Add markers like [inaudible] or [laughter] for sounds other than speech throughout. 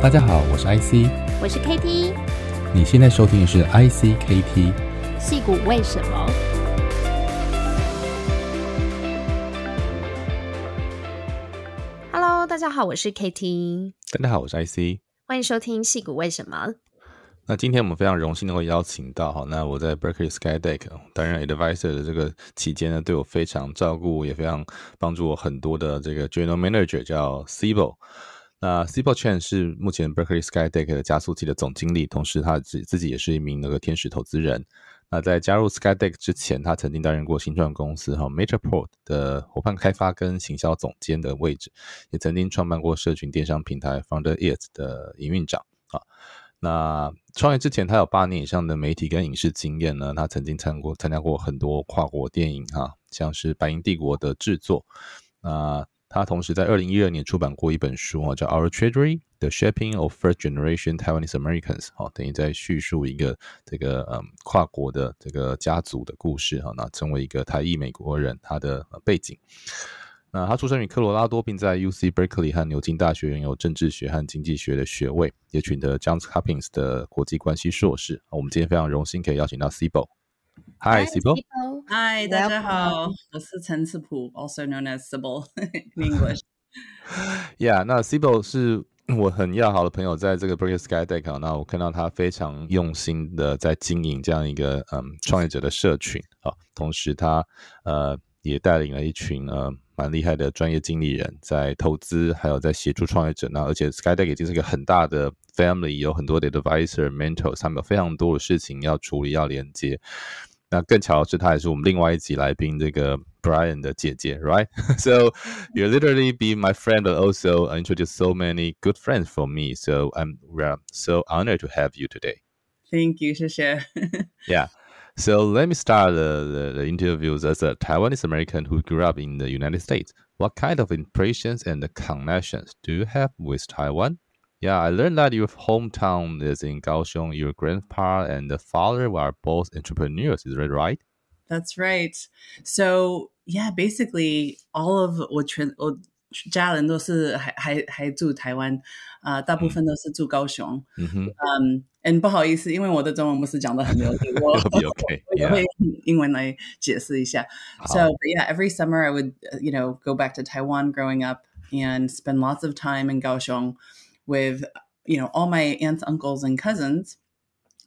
大家好，我是 IC，我是 KT。你现在收听的是 ICKT。戏骨为什么？Hello，大家好，我是 KT。大家好，我是 IC。欢迎收听戏骨为什么。那今天我们非常荣幸能够邀请到哈，那我在 Berkeley Skydeck 担任 advisor 的这个期间呢，对我非常照顾，也非常帮助我很多的这个 general manager 叫 Sibo。那 Sibo Chen 是目前 Berkeley Skydeck 的加速器的总经理，同时他自自己也是一名那个天使投资人。那在加入 Skydeck 之前，他曾经担任过新创公司哈 Matterport 的伙伴开发跟行销总监的位置，也曾经创办过社群电商平台 Founder It 的营运长啊。那创业之前，他有八年以上的媒体跟影视经验呢。他曾经参过参加过很多跨国电影哈，像是《白银帝国》的制作。那他同时在二零一二年出版过一本书啊，叫《Our Treasury: The Shaping of First Generation Taiwanese Americans》哈，等于在叙述一个这个嗯跨国的这个家族的故事哈。那成为一个台裔美国人，他的背景。那他出生于科罗拉多，并在 U C Berkeley 和牛津大学拥有政治学和经济学的学位，也取得 Johns Hopkins 的国际关系硕士。我们今天非常荣幸可以邀请到 Cibo。Hi Sibo。Hi，大家好，我是陈次普，also known as Sibo [laughs] in English。[laughs] Yeah，那 Sibo 是我很要好的朋友，在这个 Berkeley Skydeck，那我看到他非常用心的在经营这样一个嗯创业者的社群啊，同时他呃也带领了一群呃。蛮厉害的专业经理人，在投资，还有在协助创业者。那而且 Skydeck 已经是一个很大的 family，有很多的 advisor、mentors，他们有非常多的事情要处理、要连接。那更巧的是，他也是我们另外一集来宾这个 Brian 的姐姐，right？So [laughs] you literally be my friend, but also introduce so many good friends for me. So I'm so honored to have you today. Thank you, 谢谢。Yeah. [laughs] So let me start the, the, the, interviews as a Taiwanese American who grew up in the United States. What kind of impressions and connections do you have with Taiwan? Yeah, I learned that your hometown is in Kaohsiung. Your grandpa and the father were both entrepreneurs. Is that right? That's right. So yeah, basically all of 我全我家人都是还还还住台湾，啊、呃，大部分都是住高雄。嗯哼，嗯，嗯，不好意思，因为我的中文不是讲的很流利，我我[laughs] [laughs] 也会英文来解释一下。So yeah, every summer I would you know go back to Taiwan growing up and spend lots of time in Kaohsiung with you know all my aunts, uncles, and cousins.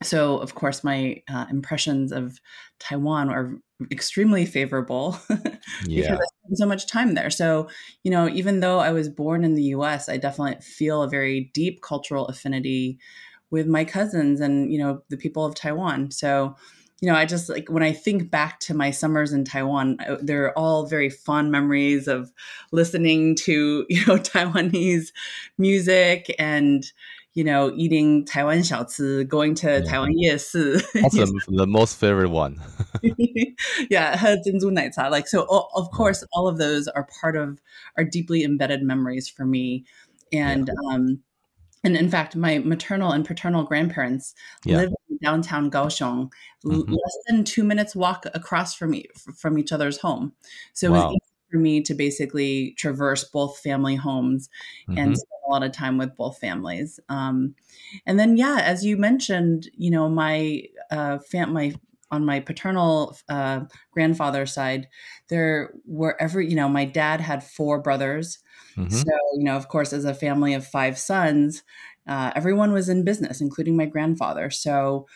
So of course my uh, impressions of Taiwan are extremely favorable [laughs] yeah. because I spent so much time there. So, you know, even though I was born in the US, I definitely feel a very deep cultural affinity with my cousins and, you know, the people of Taiwan. So, you know, I just like when I think back to my summers in Taiwan, they're all very fond memories of listening to, [laughs] you know, Taiwanese music and, you know, eating Taiwan xiaoci, going to yeah. Taiwan 夜市. [laughs] That's the, the most favorite one. [laughs] yeah, Jinzu Night Like, so of course, all of those are part of, are deeply embedded memories for me. And, yeah. um, and in fact, my maternal and paternal grandparents yeah. lived downtown Kaohsiung, mm-hmm. less than two minutes walk across from, e- from each other's home. So wow. it was for me to basically traverse both family homes mm-hmm. and spend a lot of time with both families. Um, and then, yeah, as you mentioned, you know, my uh, fam- my on my paternal uh, grandfather's side, there were every, you know, my dad had four brothers. Mm-hmm. So, you know, of course, as a family of five sons, uh, everyone was in business, including my grandfather. So,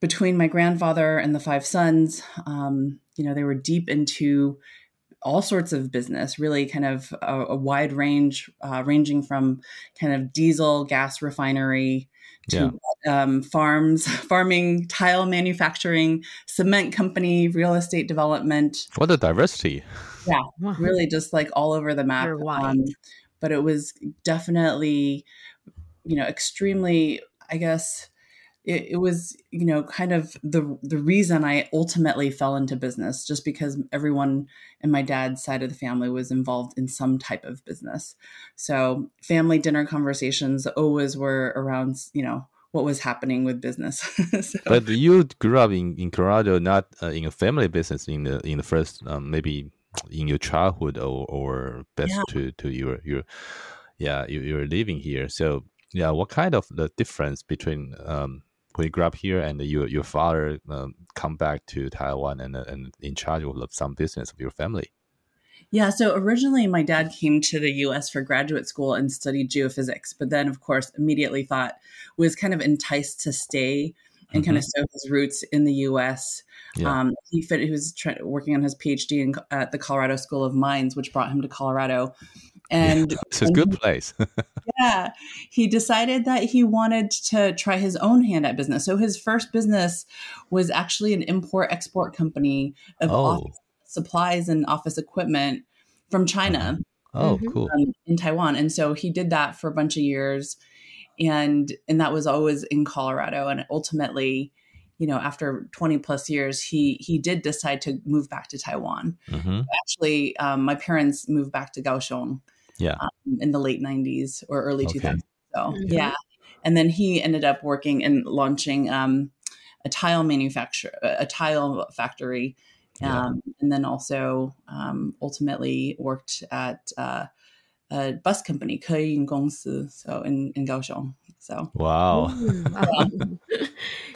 between my grandfather and the five sons, um, you know, they were deep into all sorts of business, really kind of a, a wide range, uh, ranging from kind of diesel gas refinery to yeah. um, farms, [laughs] farming, tile manufacturing, cement company, real estate development. What a diversity! Yeah, really just like all over the map. Um, but it was definitely, you know, extremely, I guess, it, it, was you know kind of the the reason I ultimately fell into business just because everyone in my dad's side of the family was involved in some type of business. So family dinner conversations always were around you know what was happening with business. [laughs] so, but you grew up in, in Colorado, not uh, in a family business in the in the first um, maybe in your childhood or or best yeah. to to your your yeah you, you're living here. So Yeah, what kind of the difference between um, when you grew up here and your your father um, come back to Taiwan and and in charge of some business of your family? Yeah, so originally my dad came to the US for graduate school and studied geophysics, but then, of course, immediately thought was kind of enticed to stay and mm-hmm. kind of sow his roots in the US. Yeah. Um, he, fit, he was try, working on his PhD in, at the Colorado School of Mines, which brought him to Colorado. And yeah, [laughs] it's a good place. [laughs] yeah, he decided that he wanted to try his own hand at business. So his first business was actually an import export company of oh. office supplies and office equipment from China. Oh, mm-hmm. cool. Um, in Taiwan. And so he did that for a bunch of years. And and that was always in Colorado. And ultimately, you know, after 20 plus years, he he did decide to move back to Taiwan. Mm-hmm. Actually, um, my parents moved back to Kaohsiung yeah. Um, in the late 90s or early okay. 2000s. So, yeah. yeah. And then he ended up working and launching um, a tile manufacturer, a tile factory. Um, yeah. And then also um, ultimately worked at uh, a bus company, Keiyun Gongsu, so in, in Kaohsiung. So wow. [laughs] Wow.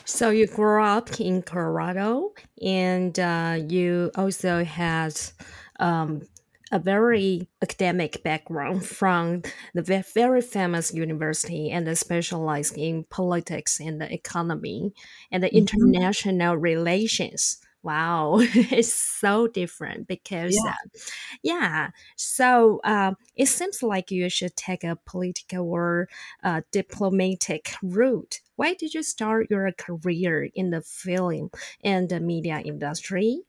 so you grew up in Colorado, and uh, you also had um, a very academic background from the very famous university and specialized in politics and the economy and the mm-hmm. international relations. Wow, [laughs] it's so different because, yeah. Uh, yeah. So uh, it seems like you should take a political or uh, diplomatic route. Why did you start your career in the film and the media industry?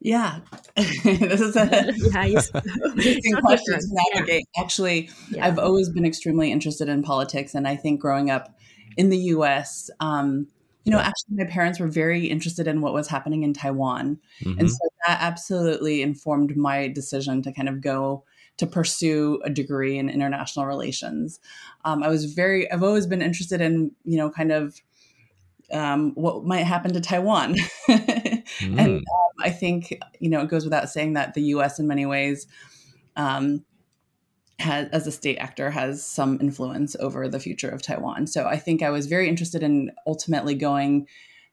Yeah, [laughs] this is a [laughs] nice. [laughs] interesting so question to navigate. Yeah. Actually, yeah. I've always been extremely interested in politics, and I think growing up in the U.S., um, you know, actually, my parents were very interested in what was happening in Taiwan. Mm-hmm. And so that absolutely informed my decision to kind of go to pursue a degree in international relations. Um, I was very, I've always been interested in, you know, kind of um, what might happen to Taiwan. mm. And I think, you know, it goes without saying that the US, in many ways, um, has, as a state actor has some influence over the future of Taiwan. So I think I was very interested in ultimately going,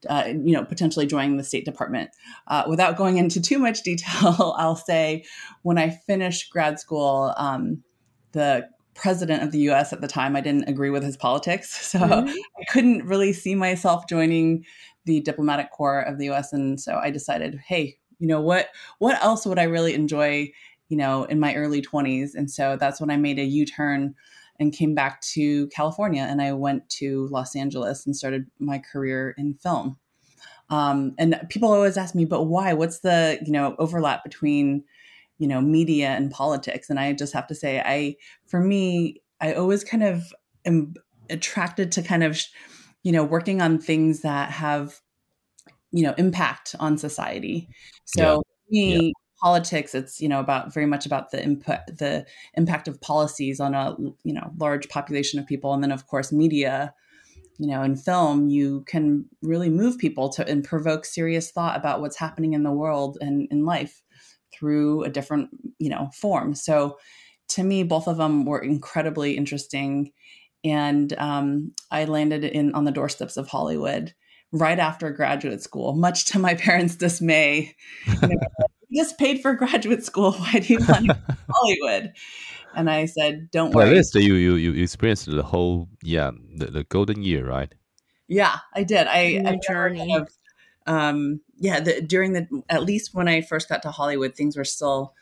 uh, you know, potentially joining the State Department. Uh, without going into too much detail, [laughs] I'll say when I finished grad school, um, the president of the U.S. at the time, I didn't agree with his politics, [laughs] so mm-hmm. I couldn't really see myself joining the diplomatic corps of the U.S. And so I decided, hey, you know what? What else would I really enjoy you know, in my early 20s. And so that's when I made a U turn and came back to California and I went to Los Angeles and started my career in film. Um, and people always ask me, but why? What's the, you know, overlap between, you know, media and politics? And I just have to say, I, for me, I always kind of am attracted to kind of, you know, working on things that have, you know, impact on society. So yeah. me, yeah politics it's you know about very much about the impact the impact of policies on a you know large population of people and then of course media you know in film you can really move people to and provoke serious thought about what's happening in the world and in life through a different you know form so to me both of them were incredibly interesting and um, i landed in on the doorsteps of hollywood right after graduate school much to my [laughs] parents dismay you know, just paid for graduate school. [laughs] Why do you want to Hollywood? And I said, don't worry. Well, at least you, you, you experienced the whole, yeah, the, the golden year, right? Yeah, I did. I, I kind of, um, yeah, the, during the, at least when I first got to Hollywood, things were still,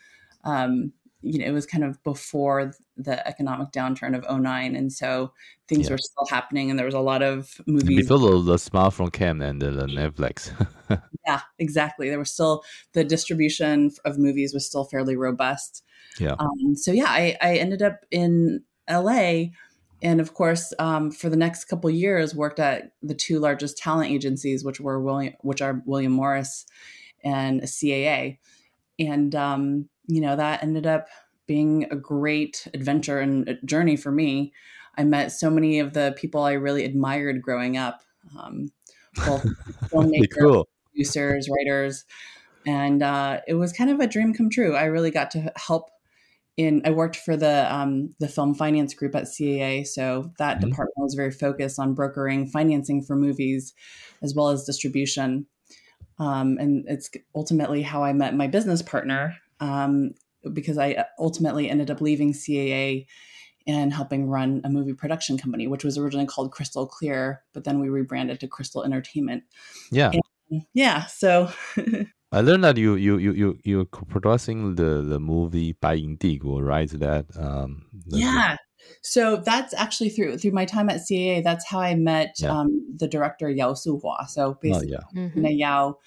um, you know, it was kind of before the economic downturn of 09. And so things yeah. were still happening and there was a lot of movies. Before the, the smartphone came and the, the Netflix. [laughs] yeah, exactly. There was still, the distribution of movies was still fairly robust. Yeah. Um, so yeah, I, I ended up in LA and of course um, for the next couple years worked at the two largest talent agencies which were william which are william morris and caa and um, you know, that ended up being a great adventure and journey for me. I met so many of the people I really admired growing up, um, both [laughs] filmmakers, cool. producers, writers, and uh, it was kind of a dream come true. I really got to help, in I worked for the um, the film finance group at CAA, so that mm-hmm. department was very focused on brokering financing for movies, as well as distribution. Um, and it's ultimately how I met my business partner um, because I uh, ultimately ended up leaving CAA and helping run a movie production company, which was originally called Crystal Clear, but then we rebranded to Crystal Entertainment. Yeah. And yeah. So [laughs] I learned that you you you you you're producing the the movie by Indigo, right? That um Yeah. So that's actually through through my time at CAA, that's how I met yeah. um, the director Yao Suhua. So oh, basically oh, yeah. mm-hmm. Yao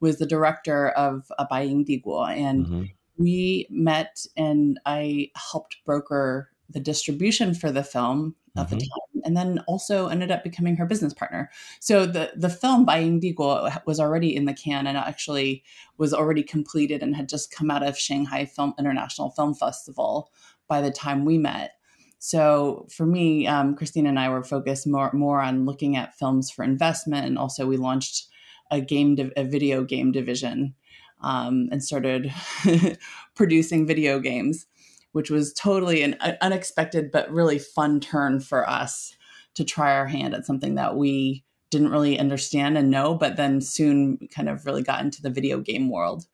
was the director of uh, Bai Diguo and mm-hmm we met, and I helped broker the distribution for the film at mm-hmm. the time, and then also ended up becoming her business partner. So the the film by Indigo was already in the can and actually was already completed and had just come out of Shanghai Film International Film Festival by the time we met. So for me, um, Christine and I were focused more more on looking at films for investment, and also we launched a game, a video game division, um, and started [laughs] producing video games which was totally an unexpected but really fun turn for us to try our hand at something that we didn't really understand and know, but then soon kind of really got into the video game world.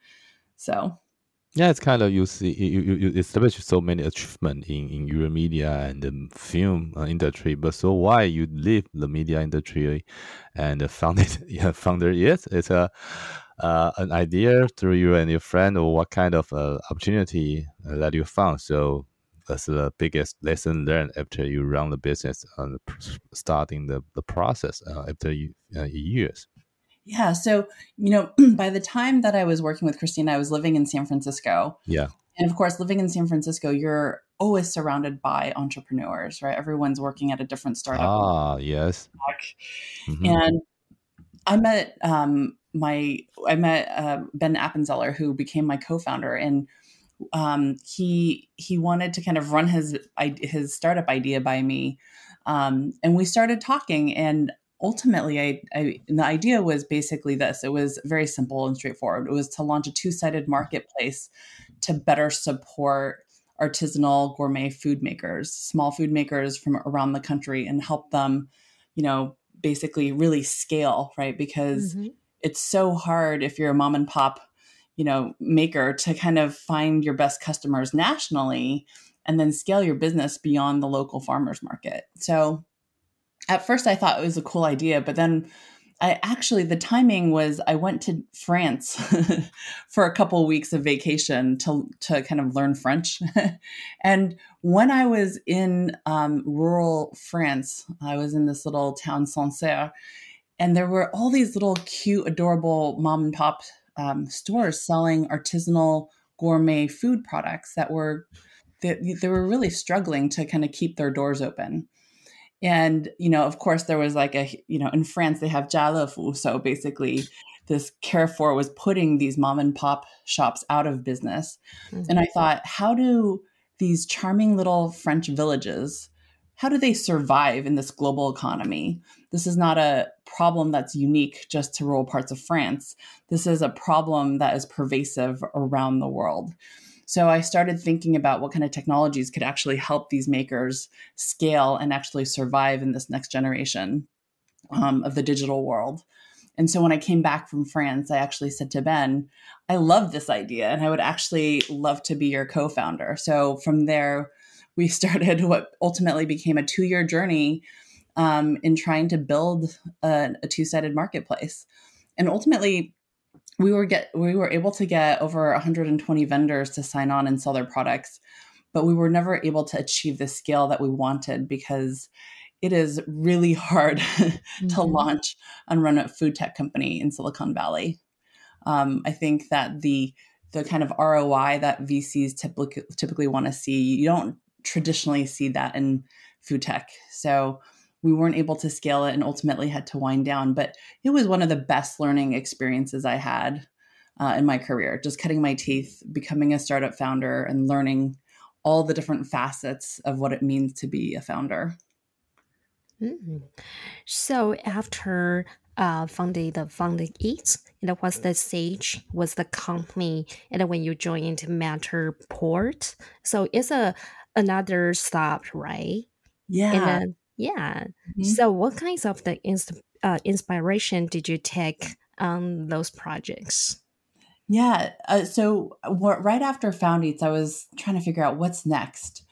So yeah, it's kind of you see you, you, establish so many achievements in in your media and the film uh, industry, but so why you leave the media industry and founded [laughs] founder yes it's a uh, an idea through you and your friend, or what kind of uh, opportunity uh, that you found? So that's the biggest lesson learned after you run the business and starting the, the process uh, after you, uh, years. Yeah. So, you know, [clears throat] by the time that I was working with Christina, I was living in San Francisco. Yeah. And of course, living in San Francisco, you're always surrounded by entrepreneurs, right? Everyone's working at a different startup. Ah, yes. Mm-hmm. And I met um, my I met uh, Ben Appenzeller, who became my co-founder, and um, he he wanted to kind of run his his startup idea by me, um, and we started talking. And ultimately, I, I the idea was basically this: it was very simple and straightforward. It was to launch a two-sided marketplace to better support artisanal gourmet food makers, small food makers from around the country, and help them, you know, basically really scale, right? Because mm-hmm it's so hard if you're a mom and pop you know maker to kind of find your best customers nationally and then scale your business beyond the local farmers market so at first i thought it was a cool idea but then i actually the timing was i went to france [laughs] for a couple of weeks of vacation to to kind of learn french [laughs] and when i was in um, rural france i was in this little town sancerre and there were all these little cute, adorable mom and pop um, stores selling artisanal gourmet food products that were they, they were really struggling to kind of keep their doors open. And you know, of course, there was like a you know in France they have Jalefu, so basically this Carrefour was putting these mom and pop shops out of business. Mm-hmm. And I thought, how do these charming little French villages how do they survive in this global economy? This is not a problem that's unique just to rural parts of France. This is a problem that is pervasive around the world. So I started thinking about what kind of technologies could actually help these makers scale and actually survive in this next generation um, of the digital world. And so when I came back from France, I actually said to Ben, I love this idea and I would actually love to be your co founder. So from there, we [laughs] started what ultimately became a two year journey um, in trying to build a, a two sided marketplace. And ultimately, we were get we were able to get over 120 vendors to sign on and sell their products, but we were never able to achieve the scale that we wanted because it is really hard [laughs] mm-hmm. to launch and run a food tech company in Silicon Valley. Um, I think that the the kind of ROI that VCs typically typically want to see, you don't traditionally see that in food tech. So we weren't able to scale it and ultimately had to wind down. But it was one of the best learning experiences I had uh, in my career, just cutting my teeth, becoming a startup founder, and learning all the different facets of what it means to be a founder. Mm. So after uh, founded the Found Eats. And what's the stage was the company, and when you joined Matterport, so it's a another stop, right? Yeah. And then, yeah. Mhm. So, what kinds of the inst- uh, inspiration did you take on those projects? Yeah. Uh, so wh- right after Found Eats, I was trying to figure out what's next.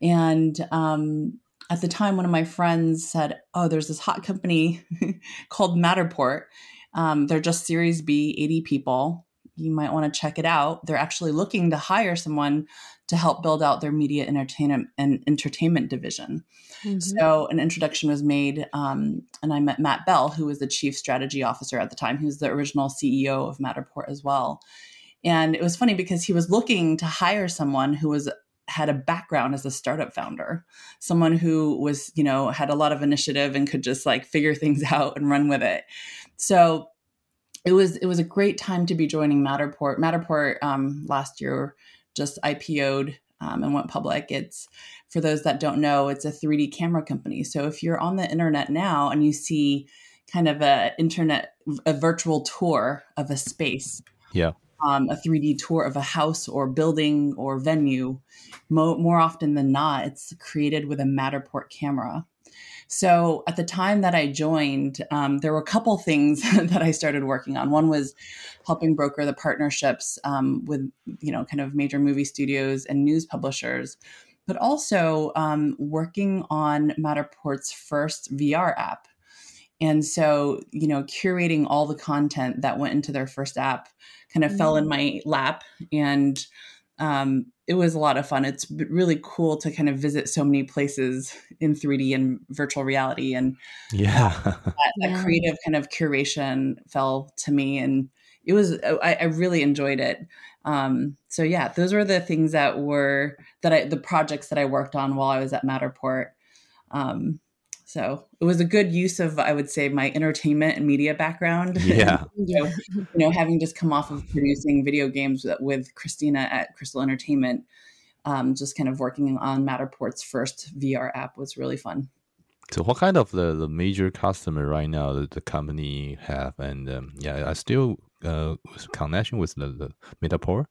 And um, at the time, one of my friends said, Oh, there's this hot company [laughs] called Matterport. Um, they're just Series B, 80 people. You might want to check it out. They're actually looking to hire someone to help build out their media entertainment and entertainment division. Mhm. So an introduction was made, um, and I met Matt Bell, who was the chief strategy officer at the time. He was the original CEO of Matterport as well. And it was funny because he was looking to hire someone who was had a background as a startup founder, someone who was, you know, had a lot of initiative and could just like figure things [laughs] out and run with it. So it was it was a great time to be joining Matterport. Matterport um, last year just IPO'd um, and went public. It's for those that don't know, it's a 3D camera company. So if you're on the internet now and you see kind of a internet a virtual tour of a space, Yeah. um, a 3D tour of a house or building or venue, mo- more often than not, it's created with a Matterport camera. So at the time that I joined, um, there were a couple things [laughs] that I started working on. One was helping broker the partnerships um, with, you know, kind of major movie studios and news publishers, but also um, working on Matterport's first VR app. And so, you know, curating all the content that went into their first app kind of fell in my lap. And um, it was a lot of fun. It's really cool to kind of visit so many places in 3D and virtual reality. And Yeah. [laughs] that, that Yeah. creative kind of curation fell to me. And it was, I, I really enjoyed it. Um, so yeah, those were the things that were, that I, the projects that I worked on while I was at Matterport. Um, so it was a good use of, I would say, my entertainment and media background. [laughs] yeah. [laughs] Yeah. you know, having just come off of producing video games with- with Christina at Crystal Entertainment, um, just kind of working on Matterport's first VR app was really fun. So what kind of the, the major customer right now that the company have and um, yeah, I still uh connection with the, the Matterport?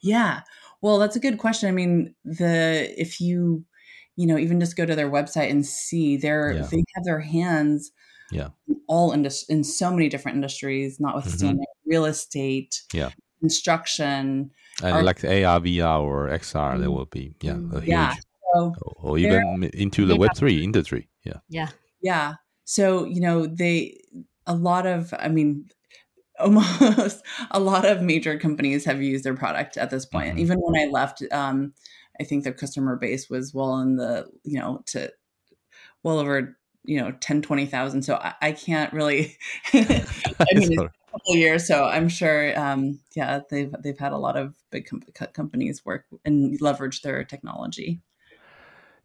Yeah, well, that's a good question. I mean, the if you you know even just go to their website and see they're Yeah. they have their hands Yeah. in all indus- in so many different industries, notwithstanding real estate, Yeah. construction, And Are- like AR, VR or XR, there Mm. will be yeah, a huge Yeah. so or, or even into the Web three industry. Yeah. Yeah. Yeah. So, you know, they, a lot of, I mean, almost [laughs] a lot of major companies have used their product at this point. Mhm. Even when I left, um, I think their customer base was well in the, you know, to well over, you know, 10, 20,000. So I, I can't really, [laughs] I mean, it's a couple of years. So I'm sure, um, yeah, they've, they've had a lot of big com- companies work and leverage their technology.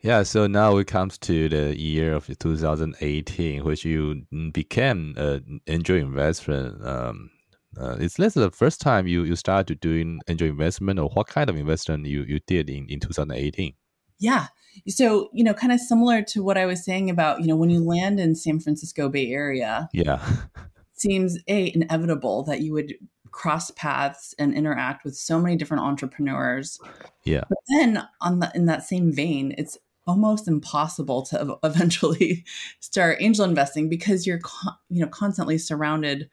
Yeah, so now it comes to the year of 2018, which you became an angel investor. Um, uh, is this the first time you, you started doing angel investment, or what kind of investment you, you did in, in 2018? Yeah. So, you know, kind of similar to what I was saying about, you know, when you land in San Francisco Bay Area, Yeah, [laughs] seems a inevitable that you would cross paths and interact with so many different entrepreneurs. Yeah. But then on the in that same vein, it's almost impossible to [laughs] eventually start angel investing because you're you know constantly surrounded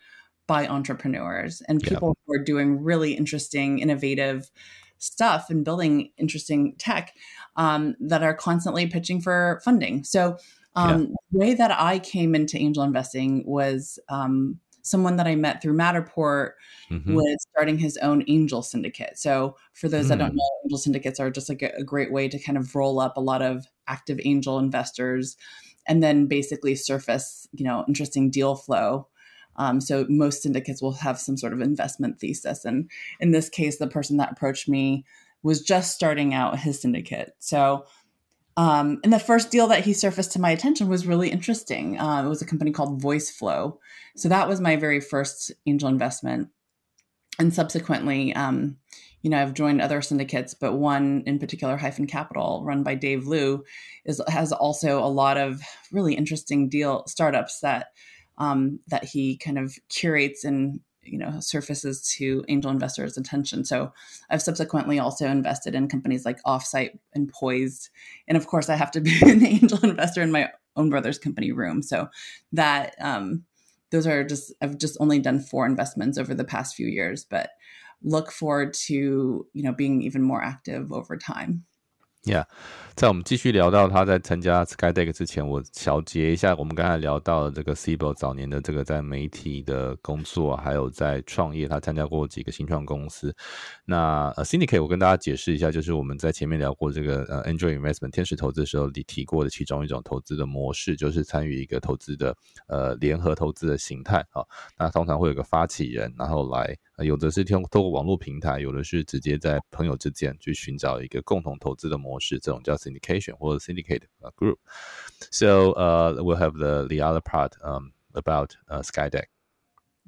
by entrepreneurs and Yeah. people who are doing really interesting innovative stuff and building interesting tech um, that are constantly pitching for funding so um, the way that i came into angel investing was um, someone that i met through matterport Mhm. was starting his own angel syndicate. So, for those that don't Mm. know, angel syndicates are just like a, a great way to kind of roll up a lot of active angel investors and then basically surface, you know, interesting deal flow. Um, so, most syndicates will have some sort of investment thesis. And in this case, the person that approached me was just starting out his syndicate. So, um, and the first deal that he surfaced to my attention was really interesting. Uh, it was a company called VoiceFlow. So that was my very first angel investment and subsequently um, you know i've joined other syndicates but one in particular hyphen capital run by dave liu is has also a lot of really interesting deal startups that um, that he kind of curates and you know surfaces to angel investors' attention. So I've subsequently also invested in companies like Offsite and Poised, and of course I have to be [laughs] an angel investor in my own brother's company Room. So that um, those are just I've just only done four investments over the past few years, but look forward to you know being even more active over time. Yeah，在我们继续聊到他在参加 SkyDeck 之前，我小结一下我们刚才聊到的这个 Cibo 早年的这个在媒体的工作，还有在创业，他参加过几个新创公司。那呃，Cindy，我跟大家解释一下，就是我们在前面聊过这个呃 Angel Investment 天使投资的时候，你提过的其中一种投资的模式，就是参与一个投资的呃联合投资的形态啊。那通常会有个发起人，然后来。有的是通透过网络平台，有的是直接在朋友之间去寻找一个共同投资的模式，这种叫 syndication 或者 syndicate group。So, uh, we'll have the the other part um about uh, Skydeck.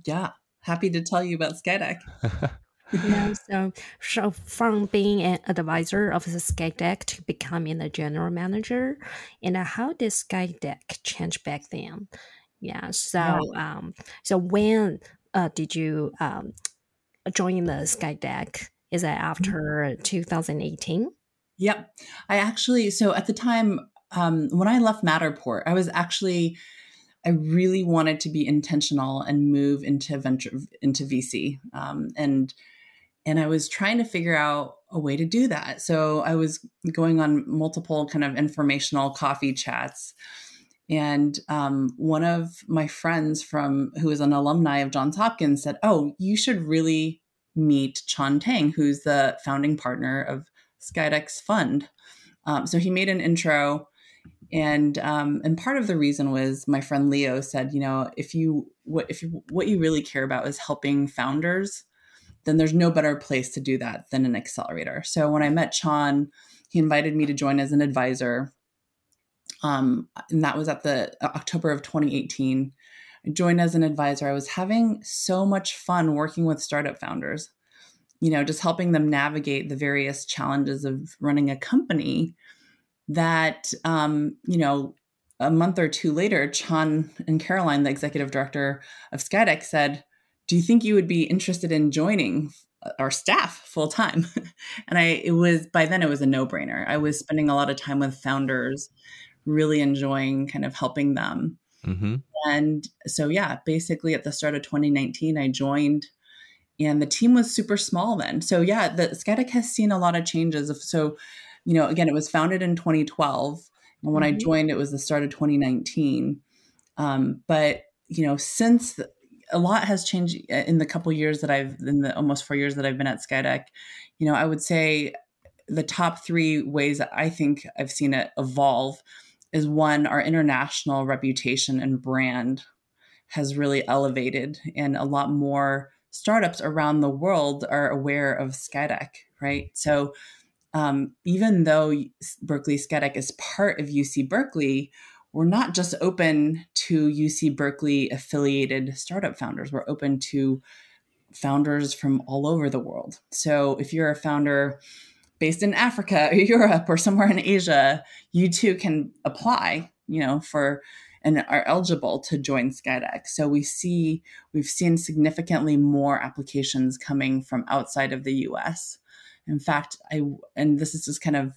Yeah, happy to tell you about Skydeck. [laughs] yeah, so, so from being an advisor of the Skydeck to becoming a general manager, and how did Skydeck change back then? Yeah, so yeah. um, so when uh, did you um joining the Skydeck? Is that after 2018? Yep. I actually, so at the time, um, when I left Matterport, I was actually, I really wanted to be intentional and move into venture, into VC. Um, and, and I was trying to figure out a way to do that. So I was going on multiple kind of informational coffee chats. And um, one of my friends from who is an alumni of Johns Hopkins said, "Oh, you should really meet Chon Tang, who's the founding partner of Skydeck's fund. Um, so he made an intro, and um, and part of the reason was my friend Leo said, you know, if you what if you, what you really care about is helping founders, then there's no better place to do that than an accelerator. So when I met Chon, he invited me to join as an advisor. Um, and that was at the uh, October of 2018 I joined as an advisor, I was having so much fun working with startup founders, you know, just helping them navigate the various challenges of running a company that, um, you know, a month or two later, Chon and Caroline, the executive director of Skydeck, said, Do you think you would be interested in joining our staff full time? [laughs] and I, it was by then, it was a no brainer. I was spending a lot of time with founders, really enjoying kind of helping them. Mm-hmm. And so, yeah, basically at the start of 2019, I joined and the team was super small then. So, yeah, the Skydeck has seen a lot of changes. So, you know, again, it was founded in 2012. And when mm-hmm. I joined, it was the start of 2019. Um, but, you know, since the, a lot has changed uh, in the couple years that I've, in the almost four years that I've been at Skydeck, you know, I would say the top three ways that I think I've seen it evolve is one, our international reputation and brand has really elevated, and a lot more startups around the world are aware of Skydeck, right? So um, even though Berkeley Skydeck is part of UC Berkeley, we're not just open to UC Berkeley affiliated startup founders. We're open to founders from all over the world. So if you're a founder based in Africa or [laughs] Europe or somewhere in Asia, you too can apply, you know, for and are eligible to join Skydeck. So we see we've seen significantly more applications coming from outside of the US. In fact, I and this is just kind of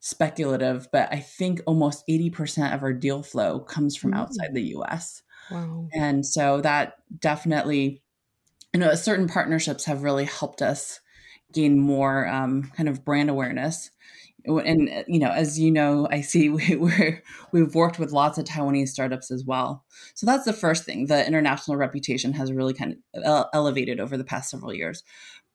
speculative, but I think almost 80% of our deal flow comes from outside mm. the US. Wow. And so that definitely you know certain partnerships have really helped us gain more um, kind of brand awareness. And you know as you know i see [laughs] we, we're we've worked with lots of taiwanese startups as well. So that's the first thing. The international reputation has really kind of elevated over the past several years.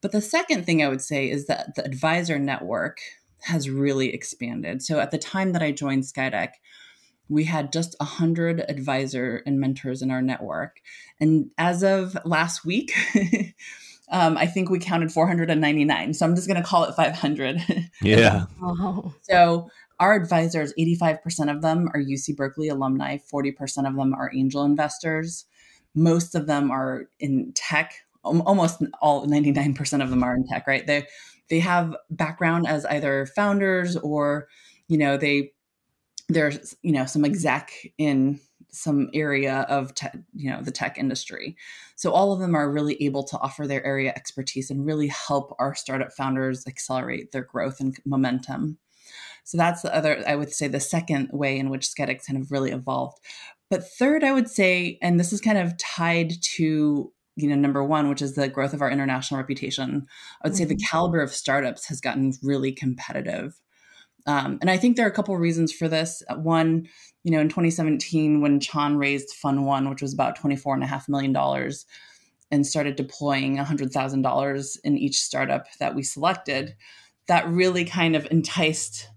But the second thing i would say is that the advisor network has really expanded. So at the time that i joined skydeck we had just 100 advisor and mentors in our network. And as of last week [laughs] um, I think we counted 499. So I'm just going to call it 500. [laughs] Yeah. So our advisors, 85% of them are UC Berkeley alumni, 40% of them are angel investors. Most of them are in tech. Almost all 99% of them are in tech, right? They they have background as either founders or, you know, they there's, you know, some exec in some area of te- you know the tech industry. So all of them are really able to offer their area expertise and really help our startup founders accelerate their growth and momentum. So that's the other, I would say, the second way in which Skydeck kind of really evolved. But third, I would say, and this is kind of tied to you know number one which is the growth of our international reputation i would say the mm-hmm. caliber of startups has gotten really competitive um, and i think there are a couple of reasons for this one you know in 2017 when chon raised fund one which was about $24.5 million and started deploying $100000 in each startup that we selected that really kind of enticed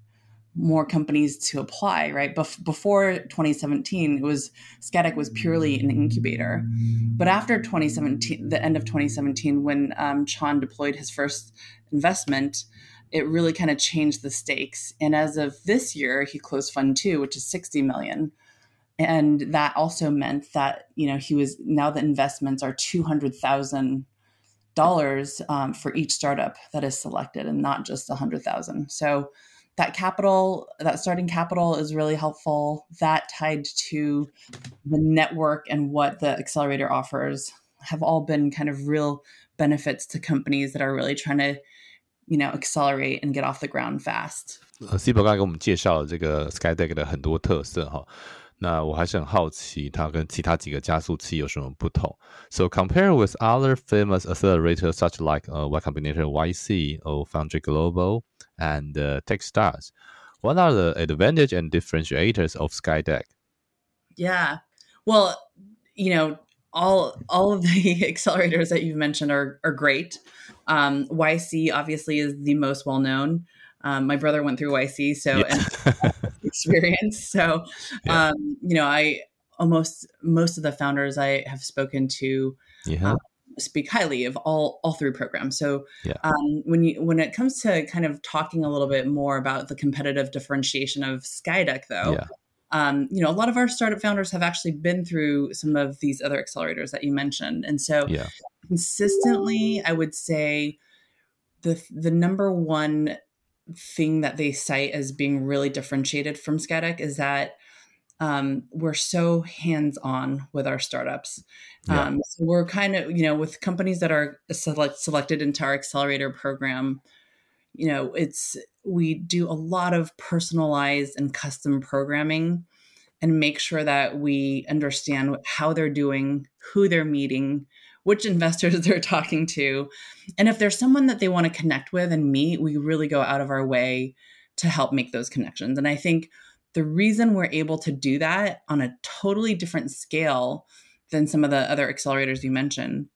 more companies to apply, right? Bef- before 2017, it was Skydeck was purely an incubator, but after 2017, the end of 2017, when um, Chon deployed his first investment, it really kind of changed the stakes. And as of this year, he closed Fund Two, which is 60 million, and that also meant that you know he was now the investments are 200,000 dollars um, for each startup that is selected, and not just 100,000. So that capital, that starting capital is really helpful. That tied to the network and what the accelerator offers have all been kind of real benefits to companies that are really trying to, you know, accelerate and get off the ground fast. 呃，C 伯刚才给我们介绍了这个 SkyDeck 的很多特色哈，那我还是很好奇它跟其他几个加速器有什么不同。So compare with other famous accelerators such like uh, Y Combinator YC or Foundry Global and uh, Techstars. What are the advantage and differentiators of Skydeck? Yeah, well, you know, all all of the [laughs] accelerators that you've mentioned are are great. Um, YC obviously is the most well known. Um, my brother went through YC, so yeah. [laughs] experience. So, yeah. um, you know, I almost most of the founders I have spoken to yeah. Um, speak highly of all all three programs. So yeah. um, when you when it comes to kind of talking a little bit more about the competitive differentiation of Skydeck, though. Yeah. Um, you know, a lot of our startup founders have actually been through some of these other accelerators that you mentioned, and so yeah. consistently, I would say the the number one thing that they cite as being really differentiated from Skydeck is that um, we're so hands on with our startups. Yeah. Um, so we're kind of, you know, with companies that are select, selected into our accelerator program, you know, it's, we do a lot of personalized and custom programming and make sure that we understand how they're doing, who they're meeting, which investors [laughs] they're talking to. And if there's someone that they want to connect with and meet, we really go out of our way to help make those connections. And I think the reason we're able to do that on a totally different scale than some of the other accelerators you mentioned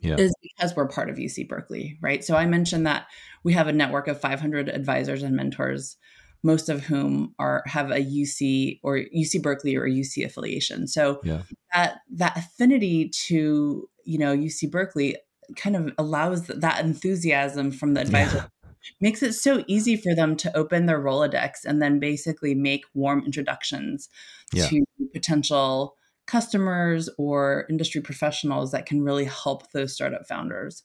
yeah. is because we're part of UC Berkeley, right? So I mentioned that we have a network of 500 advisors and mentors, most of whom are have a UC or UC Berkeley or UC affiliation. So yeah. that that affinity to you know UC Berkeley kind of allows that enthusiasm from the advisor yeah makes it so easy for them to open their Rolodex and then basically make warm introductions to potential customers or industry professionals that can really help those startup founders.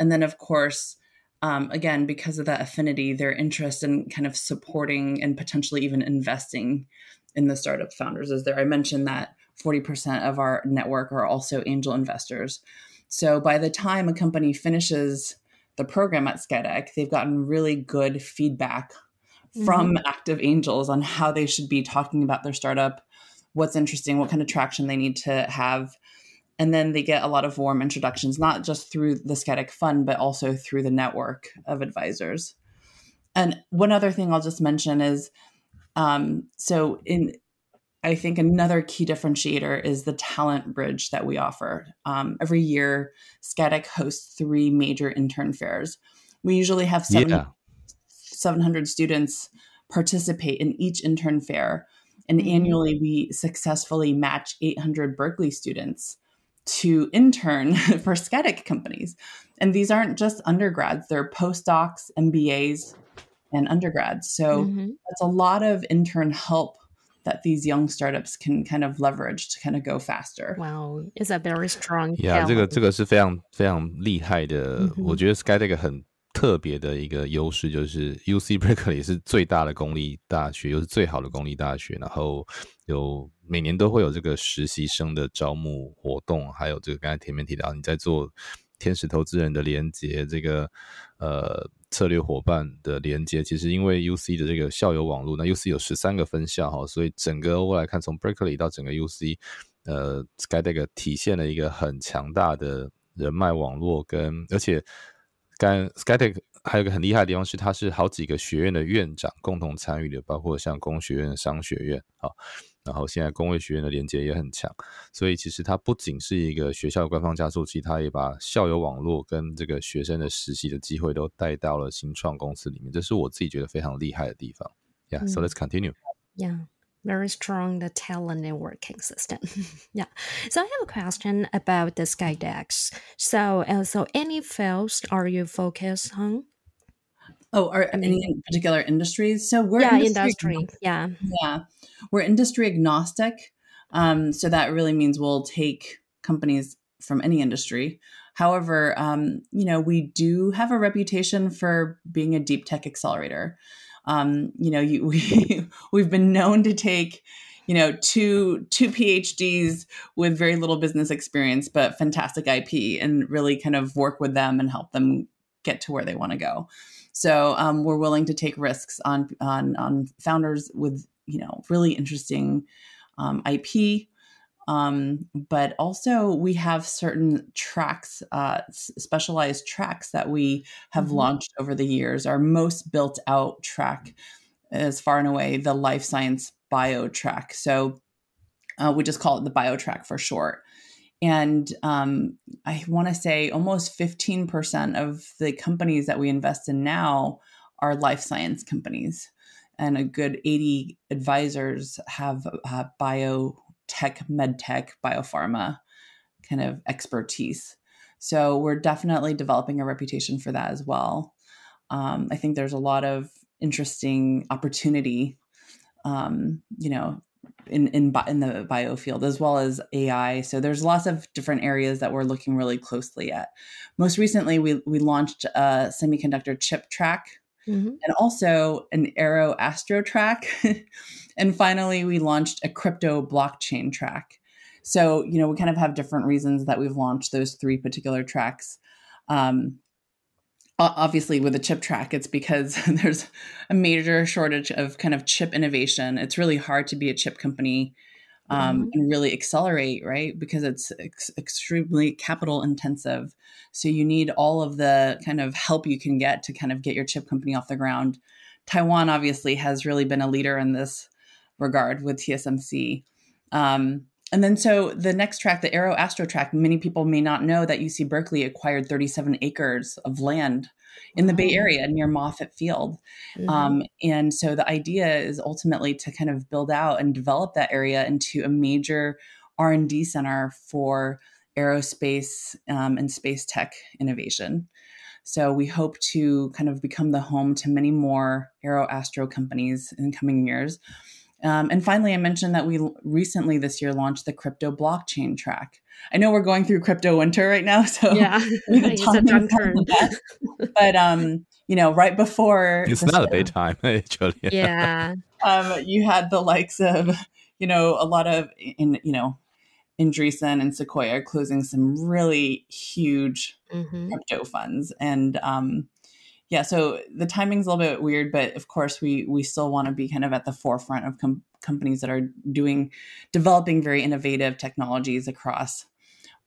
And then, of course, um, again, because of that affinity, their interest in kind of supporting and potentially even investing in the startup founders is there. I mentioned that 40% of our network are also angel investors. So by the time a company finishes the program at Skydeck, they've gotten really good feedback from mm-hmm. active angels on how they should be talking about their startup, what's interesting, what kind of traction they need to have. And then they get a lot of warm introductions, not just through the Skydeck Fund, but also through the network of advisors. And one other thing I'll just mention is um, so in I think another key differentiator is the talent bridge that we offer. Um, every year, Skydeck hosts three major intern fairs. We usually have seven, yeah. 700 students participate in each intern fair. And mm-hmm. annually, we successfully match 800 Berkeley students to intern [laughs] for Skydeck companies. And these aren't just undergrads, they're postdocs, MBAs, and undergrads. So mm-hmm. that's a lot of intern help that these young startups can kind of leverage to kind of go faster. Wow, is a very strong. Yeah, 特别的一个优势，就是 UC [laughs] Berkeley 是最大的公立大学，又是最好的公立大学，然后有每年都会有这个实习生的招募活动，还有这个刚才前面提到你在做天使投资人的连接，这个呃策略伙伴的连接，其实因为 UC 的这个校友网络，那 UC 有十三个分校哈，所以整个我来看，从 Berkeley 到整个 UC，呃，Skydeck 体现了一个很强大的人脉网络跟而且。跟 Skytech 还有个很厉害的地方是，它是好几个学院的院长共同参与的，包括像工学院、商学院啊，然后现在工位学院的连接也很强，所以其实它不仅是一个学校官方加速器，它也把校友网络跟这个学生的实习的机会都带到了新创公司里面，这是我自己觉得非常厉害的地方。Yeah, so let's continue. Yeah. Very strong the talent networking system. [laughs] yeah. So I have a question about the Skydeck's. So, uh, so any fields are you focused on? Oh, are I mean, any particular industries? So we're yeah, industry, industry yeah, yeah, we're industry agnostic. Um, so that really means we'll take companies from any industry. However, um, you know, we do have a reputation for being a deep tech accelerator um, you know, you, [laughs] we we've been known to take you know two two phds with very little business experience but fantastic ip and really kind of work with them and help them get to where they want to go. So um, we're willing to take risks on on on founders with you know really interesting um, ip um, but also, we have certain tracks, uh, specialized tracks that we have mm-hmm. launched over the years. Our most built out track is far and away the life science bio track. So uh, we just call it the bio track for short. And um, I want to say almost 15% of the companies that we invest in now are life science companies. And a good 80 advisors have uh, bio tech, med tech, biopharma kind of expertise. So we're definitely developing a reputation for that as well. Um, I think there's a lot of interesting opportunity, um, you know, in in in the bio field as well as AI. So there's lots of different areas that we're looking really closely at. Most recently, we we launched a semiconductor chip track mm-hmm. and also an Aero Astro track. [laughs] and finally, we launched a crypto blockchain track. So, you know, we kind of have different reasons that we've launched those three particular tracks. Um, obviously, with the chip track, it's because [laughs] there's a major shortage of kind of chip innovation. It's really hard to be a chip company um, mm-hmm. and really accelerate, right? Because it's ex- extremely capital intensive. So you need all of the kind of help you can get to kind of get your chip company off the ground. Taiwan obviously has really been a leader in this regard with TSMC. Um, and then so the next track, the Aero Astro track, many people may not know that UC Berkeley acquired 37 acres of land in the Bay Area near Moffett Field. Mm-hmm. Um, and so the idea is ultimately to kind of build out and develop that area into a major R&D center for aerospace um, and space tech innovation. So we hope to kind of become the home to many more Aero Astro companies in coming years. Um, and finally, I mentioned that we recently this year launched the crypto blockchain track. I know we're going through crypto winter right now, [laughs] so yeah, [laughs] [laughs] it's a turn. but um, you know, right before it's not a bad time actually. Yeah, um, you had the likes of you know a lot of in you know Andreessen and Sequoia closing some really huge mm-hmm. crypto funds, and um, yeah, so the timing's a little bit weird, but of course we we still want to be kind of at the forefront of com- companies that are doing developing very innovative technologies across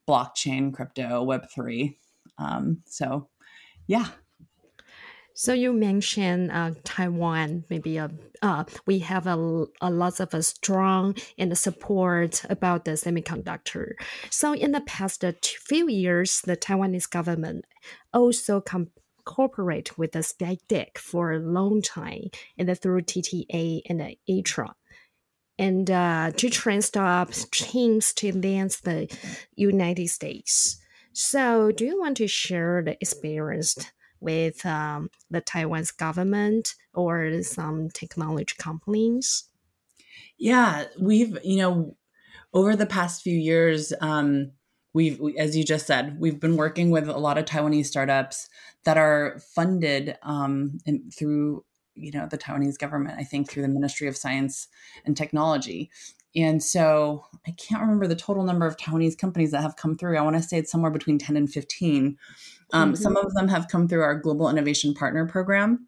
blockchain, crypto, Web three. Um, so, yeah. So you mentioned uh, Taiwan. Maybe uh, uh, we have a, a lot of a strong and support about the semiconductor. So in the past few years, the Taiwanese government also com- cooperate with the Skydeck for a long time, and through TTA and ATRA. And uh, to train startups teams to advance the United States. So, do you want to share the experience with um, the Taiwan's government or some technology companies? Yeah, we've, you know, over the past few years, um, we've, we, as you just said, we've been working with a lot of Taiwanese startups that are funded um, through, you know, the Taiwanese government. I think through the Ministry of Science and Technology. And so I can't remember the total number of Taiwanese companies that have come through. I want to say it's somewhere between 10 and 15. Um, mm-hmm. Some of them have come through our Global Innovation Partner Program.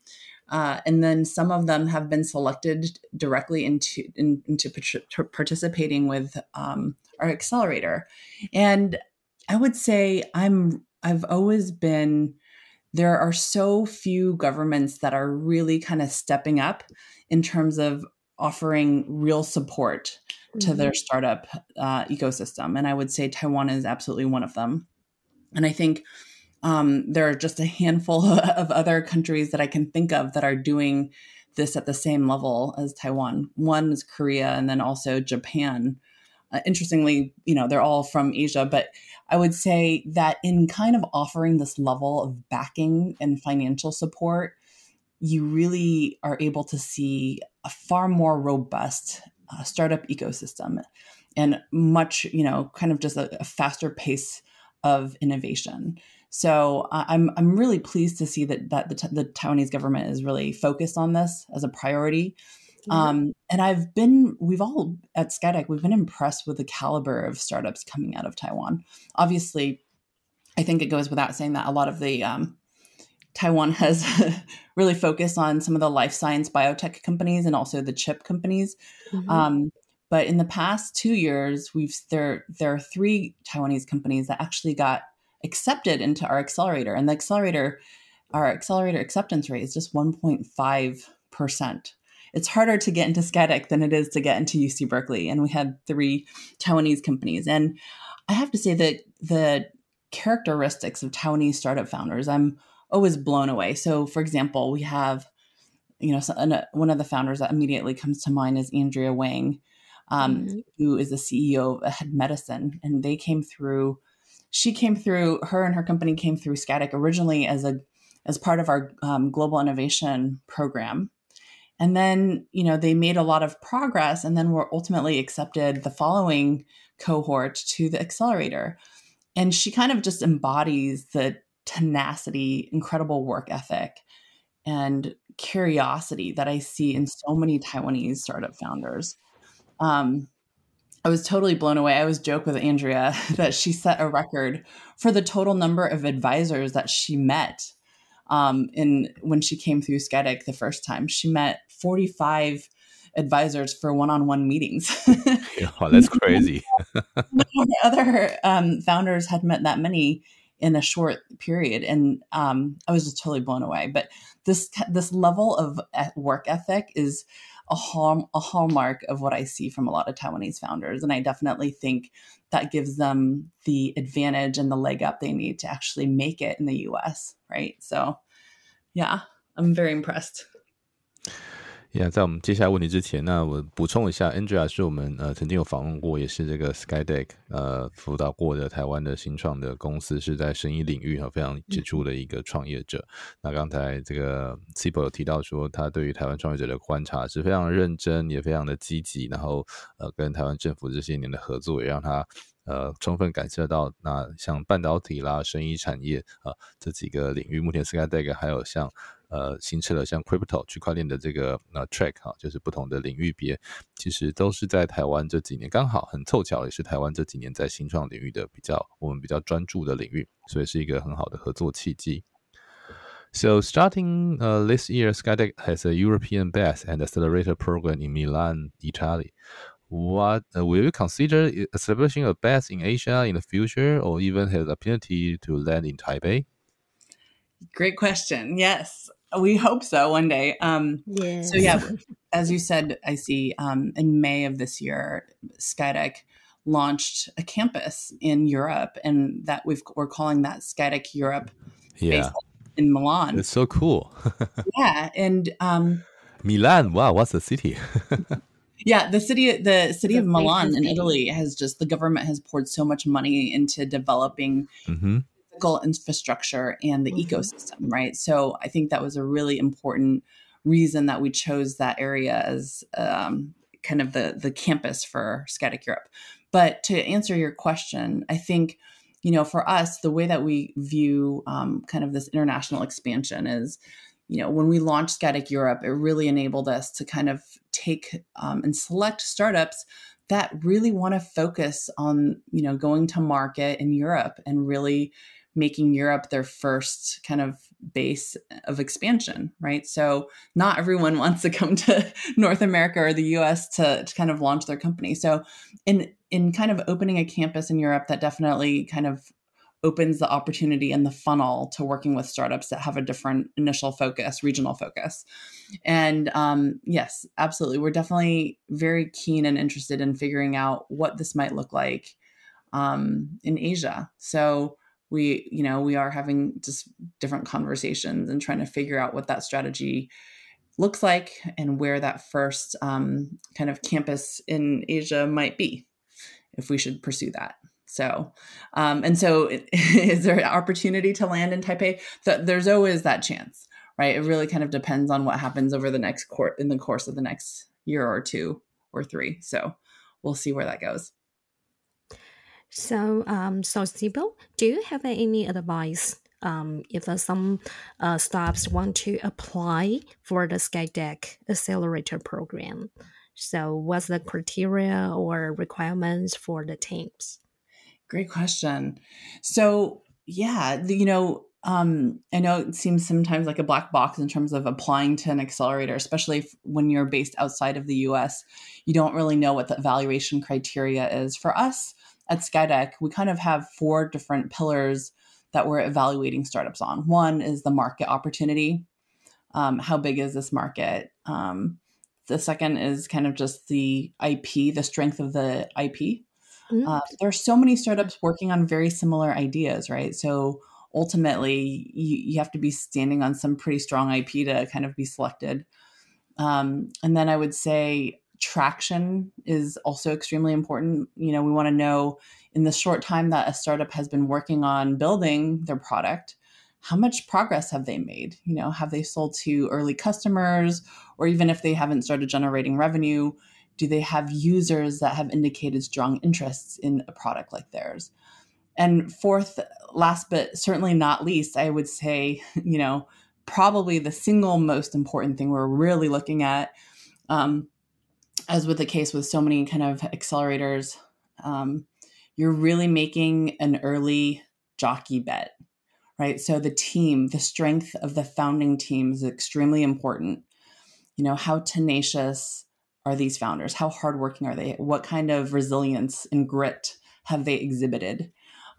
Uh, and then some of them have been selected directly into in, into participating with um, our accelerator. And I would say I'm I've always been there are so few governments that are really kind of stepping up in terms of offering real support to mm-hmm. their startup uh, ecosystem. And I would say Taiwan is absolutely one of them. And I think um, there are just a handful [laughs] of other countries that I can think of that are doing this at the same level as Taiwan. One is Korea, and then also Japan. Uh, interestingly, you know, they're all from Asia, but I would say that in kind of offering this level of backing and financial support, you really are able to see a far more robust uh, startup ecosystem and much, you know, kind of just a, a faster pace of innovation. So uh, I'm I'm really pleased to see that that the, the Taiwanese government is really focused on this as a priority. Um, and I've been, we've all at Skydeck, we've been impressed with the caliber of startups coming out of Taiwan. Obviously, I think it goes without saying that a lot of the um, Taiwan [laughs] has really focused on some of the life science biotech companies and also the chip companies. Mm-hmm. Um, but in the past two years, we've there there are three Taiwanese companies that actually got accepted into our accelerator, and the accelerator, our accelerator acceptance rate is just one point five percent. It's harder to get into Skydeck than it is to get into UC Berkeley, and we had three Taiwanese companies. And I have to say that the characteristics of Taiwanese startup founders, I'm always blown away. So, for example, we have, you know, one of the founders that immediately comes to mind is Andrea Wang, um, mm-hmm. who is the CEO of Ahead Medicine, and they came through. She came through. Her and her company came through Skydeck originally as a as part of our um, global innovation program, and then you know they made a lot of progress, and then were ultimately accepted the following cohort to the accelerator. And she kind of just embodies the tenacity, incredible work ethic, and curiosity that I see in so many Taiwanese startup founders. Um, I was totally blown away. I always joke with Andrea [laughs] that she set a record for the total number of advisors that she met um, in when she came through Skydeck the first time. She met 45 advisors for one-on-one meetings. [laughs] oh, that's crazy. [laughs] other um, founders had met that many in a short period, and um, I was just totally blown away. But this this level of work ethic is a, hall, a hallmark of what I see from a lot of Taiwanese founders, and I definitely think that gives them the advantage and the leg up they need to actually make it in the U.S. Right? So, yeah, I'm very impressed. 在我们接下来问题之前，那我补充一下，Andrea 是我们呃曾经有访问过，也是这个 Skydeck 呃辅导过的台湾的新创的公司，是在生意领域哈非常杰出的一个创业者。那刚才这个 c i p o 有提到说，他对于台湾创业者的观察是非常认真，也非常的积极，然后呃跟台湾政府这些年的合作，也让他呃充分感受到，那像半导体啦、生意产业啊这几个领域，目前 Skydeck 还有像。呃，新设了像 crypto 区块链的这个呃 track 哈，就是不同的领域别，其实都是在台湾这几年刚好很凑巧，也是台湾这几年在新创领域的比较我们比较专注的领域，所以是一个很好的合作契机。So starting uh, this year, Skydeck has a European base and accelerator program in Milan, Italy. What uh, will you consider establishing a base in Asia in the future, or even have the opportunity to land in Taipei? Great question. Yes, we hope so one day. Um, yes. So yeah, as you said, I see um, in May of this year, Skydeck launched a campus in Europe, and that we've, we're calling that Skydeck Europe. Yeah. In Milan. It's so cool. [laughs] yeah, and um, Milan. Wow, what's the city? [laughs] yeah, the city, the city of Milan in Italy has just the government has poured so much money into developing. Mm-hmm physical infrastructure and the mm-hmm. ecosystem, right? So I think that was a really important reason that we chose that area as um, kind of the the campus for Skydeck Europe. But to answer your question, I think you know, for us, the way that we view um, kind of this international expansion is, you know, when we launched Skydeck Europe, it really enabled us to kind of take um, and select startups that really want to focus on, you know, going to market in Europe and really making Europe their first kind of base of expansion, right? So not everyone [laughs] wants to come to [laughs] North America or the US to, to kind of launch their company. So in in kind of opening a campus in Europe, that definitely kind of opens the opportunity and the funnel to working with startups that have a different initial focus, regional focus. And um, yes, absolutely. We're definitely very keen and interested in figuring out what this might look like um, in Asia. So we you know we are having just different conversations and trying to figure out what that strategy looks like and where that first um, kind of campus in asia might be if we should pursue that. So um, and so [laughs] is there an opportunity to land in taipei? There's always that chance right? It really kind of depends on what happens over the next court in the course of the next year or two or three. So we'll see where that goes so, um, so Sibyl, do you have any advice um, if uh, some uh, startups want to apply for the Skydeck Accelerator program? So, what's the criteria or requirements for the teams? Great question. So, yeah, you know, um, I know it seems sometimes like a black box in terms of applying to an accelerator, especially when you're based outside of the US. You don't really know what the evaluation criteria is. For us, at Skydeck, we kind of have four different pillars that we're evaluating startups on. One is the market opportunity. Um, how big is this market? Um, the second is kind of just the IP, the strength of the IP. Mm-hmm. Uh, there are so many startups working on very similar ideas, right? So ultimately, you, you have to be standing on some pretty strong IP to kind of be selected. Um, and then I would say traction is also extremely important. You know, we want to know in the short time that a startup has been working on building their product, how much progress have they made? You know, have they sold to early customers or even if they haven't started generating revenue, do they have users that have indicated strong interests in a product like theirs? And fourth, last but certainly not least, I would say, you know, probably the single most important thing we're really looking at um, as with the case with so many kind of accelerators, um, you're really making an early jockey bet, right? So the team, the strength of the founding team is extremely important. You know, how tenacious are these founders? How hardworking are they? What kind of resilience and grit have they exhibited?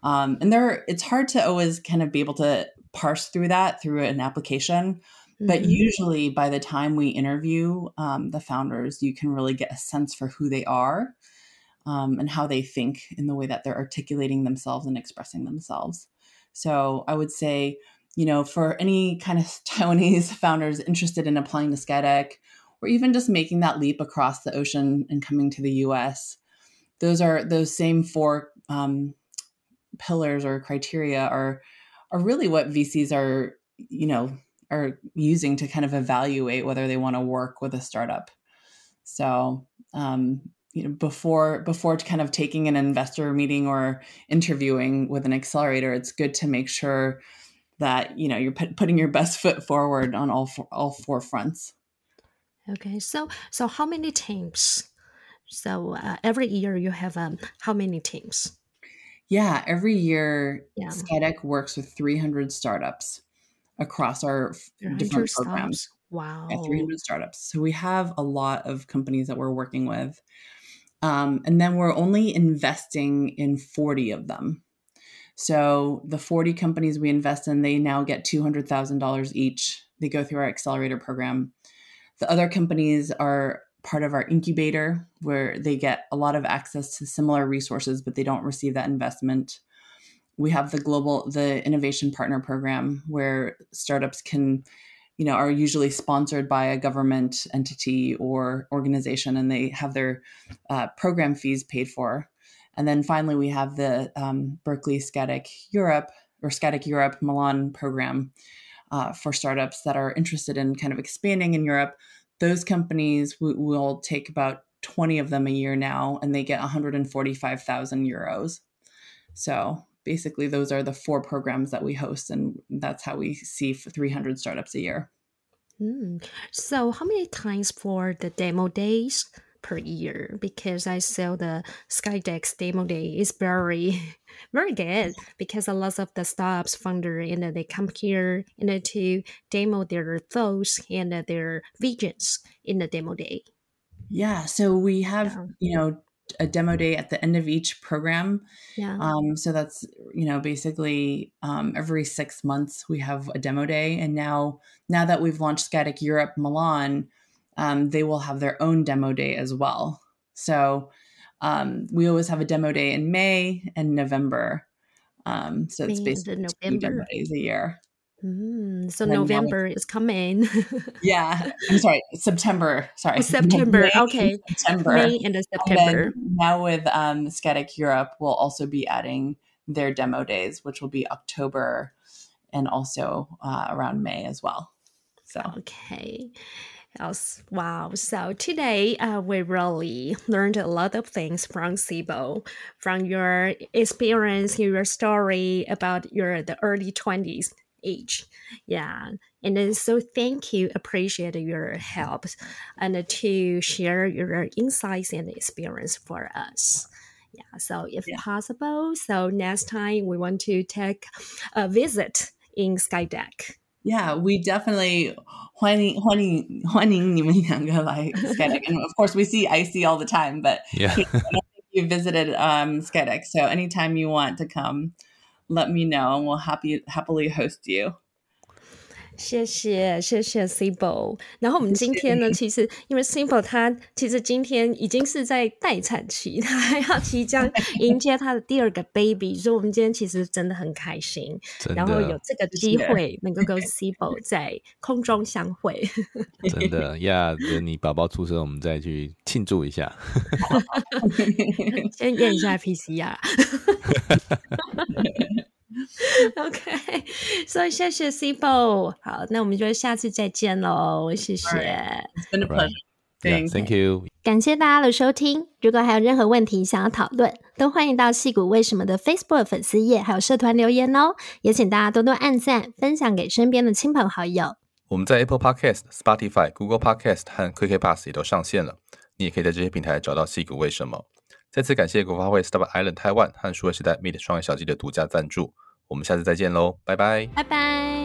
Um, and there, it's hard to always kind of be able to parse through that through an application but mm-hmm. usually, by the time we interview um, the founders, you can really get a sense for who they are um, and how they think in the way that they're articulating themselves and expressing themselves. So I would say, you know, for any kind of [laughs] Taiwanese founders interested in applying to Skydeck or even just making that leap across the ocean and coming to the US, those are those same four um, pillars or criteria are are really what VCs are, you know, are using to kind of evaluate whether they want to work with a startup. So, um, you know, before before kind of taking an investor meeting or interviewing with an accelerator, it's good to make sure that you know you're put, putting your best foot forward on all four, all four fronts. Okay, so so how many teams? So uh, every year you have um, how many teams? Yeah, every year yeah. Skydeck works with 300 startups across our different programs. Wow. At 300 startups. So we have a lot of companies that we're working with. Um, and then we're only investing in 40 of them. So the 40 companies we invest in, they now get $200,000 each. They go through our accelerator program. The other companies are part of our incubator, where they get a lot of access to similar resources, but they don't receive that investment we have the global the innovation partner program where startups can you know are usually sponsored by a government entity or organization and they have their uh, program fees paid for. And then finally we have the um, berkeley Skydeck europe or Skydeck europe milan program uh, for startups that are interested in kind of expanding in europe. Those companies w- will take about 20 of them a year now and they get 145000 euros. So basically those are the four programs that we host and that's how we see 300 startups a year mm. so how many times for the demo days per year because I saw the Skydeck's demo day is very, [laughs] very good because a lot of the startups founder and they come here and to demo their thoughts and their visions in the demo day. Yeah, so we have yeah. you know a demo day at the end of each program. Yeah. Um, so that's you know basically um, every six months we have a demo day, and now now that we've launched Skydeck Europe Milan, um, they will have their own demo day as well. So um, we always have a demo day in May and November. Um, so it's basically two demo days a year. Mm, so November is coming. [laughs] yeah, I'm sorry, September. Sorry, oh, September. [laughs] May, okay, September. May and September. And now with um, Europe, we'll also be adding their demo days, which will be October and also uh, around May as well. So okay. Wow. So today uh, we really learned a lot of things from Sibyl, from your experience, your story about your the early 20s age. Yeah. And then so thank you. Appreciate your help and to share your insights and experience for us. Yeah. So if yeah. possible, so next time we want to take a visit in Skydeck. Yeah, we definitely 欢迎欢迎欢迎你们两个来 and of course we see IC all the time, but yeah. [laughs] you visited um, Skydeck. So anytime you want to come, let me know, and we'll happy happily host you. 谢谢谢谢 Sibo。然后我们今天呢，其实因为 Sibo 他其实今天已经是在待产期，他还要即将 [laughs] 迎接他的第二个 baby，所以我们今天其实真的很开心，然后有这个机会能够跟 [laughs] Sibo 在空中相会。真的呀，等你宝宝出生，我们再去庆祝一下。[laughs] 先验一下 PCR。[laughs] OK，所以谢谢 Sibo，好，那我们就下次再见喽，谢谢。It's been a pleasure. Thank you. 感谢大家的收听。如果还有任何问题想要讨论，都欢迎到戏骨为什么的 Facebook 粉丝页还有社团留言哦。也请大家多多按赞，分享给身边的亲朋好友。我们在 Apple Podcast、Spotify、Google Podcast 和 KK Pass 也都上线了，你也可以在这些平台找到戏骨为什么。再次感谢国发会 Startup Island Taiwan 和数位时代 Meet 双业小记的独家赞助。我们下次再见喽，拜拜，拜拜。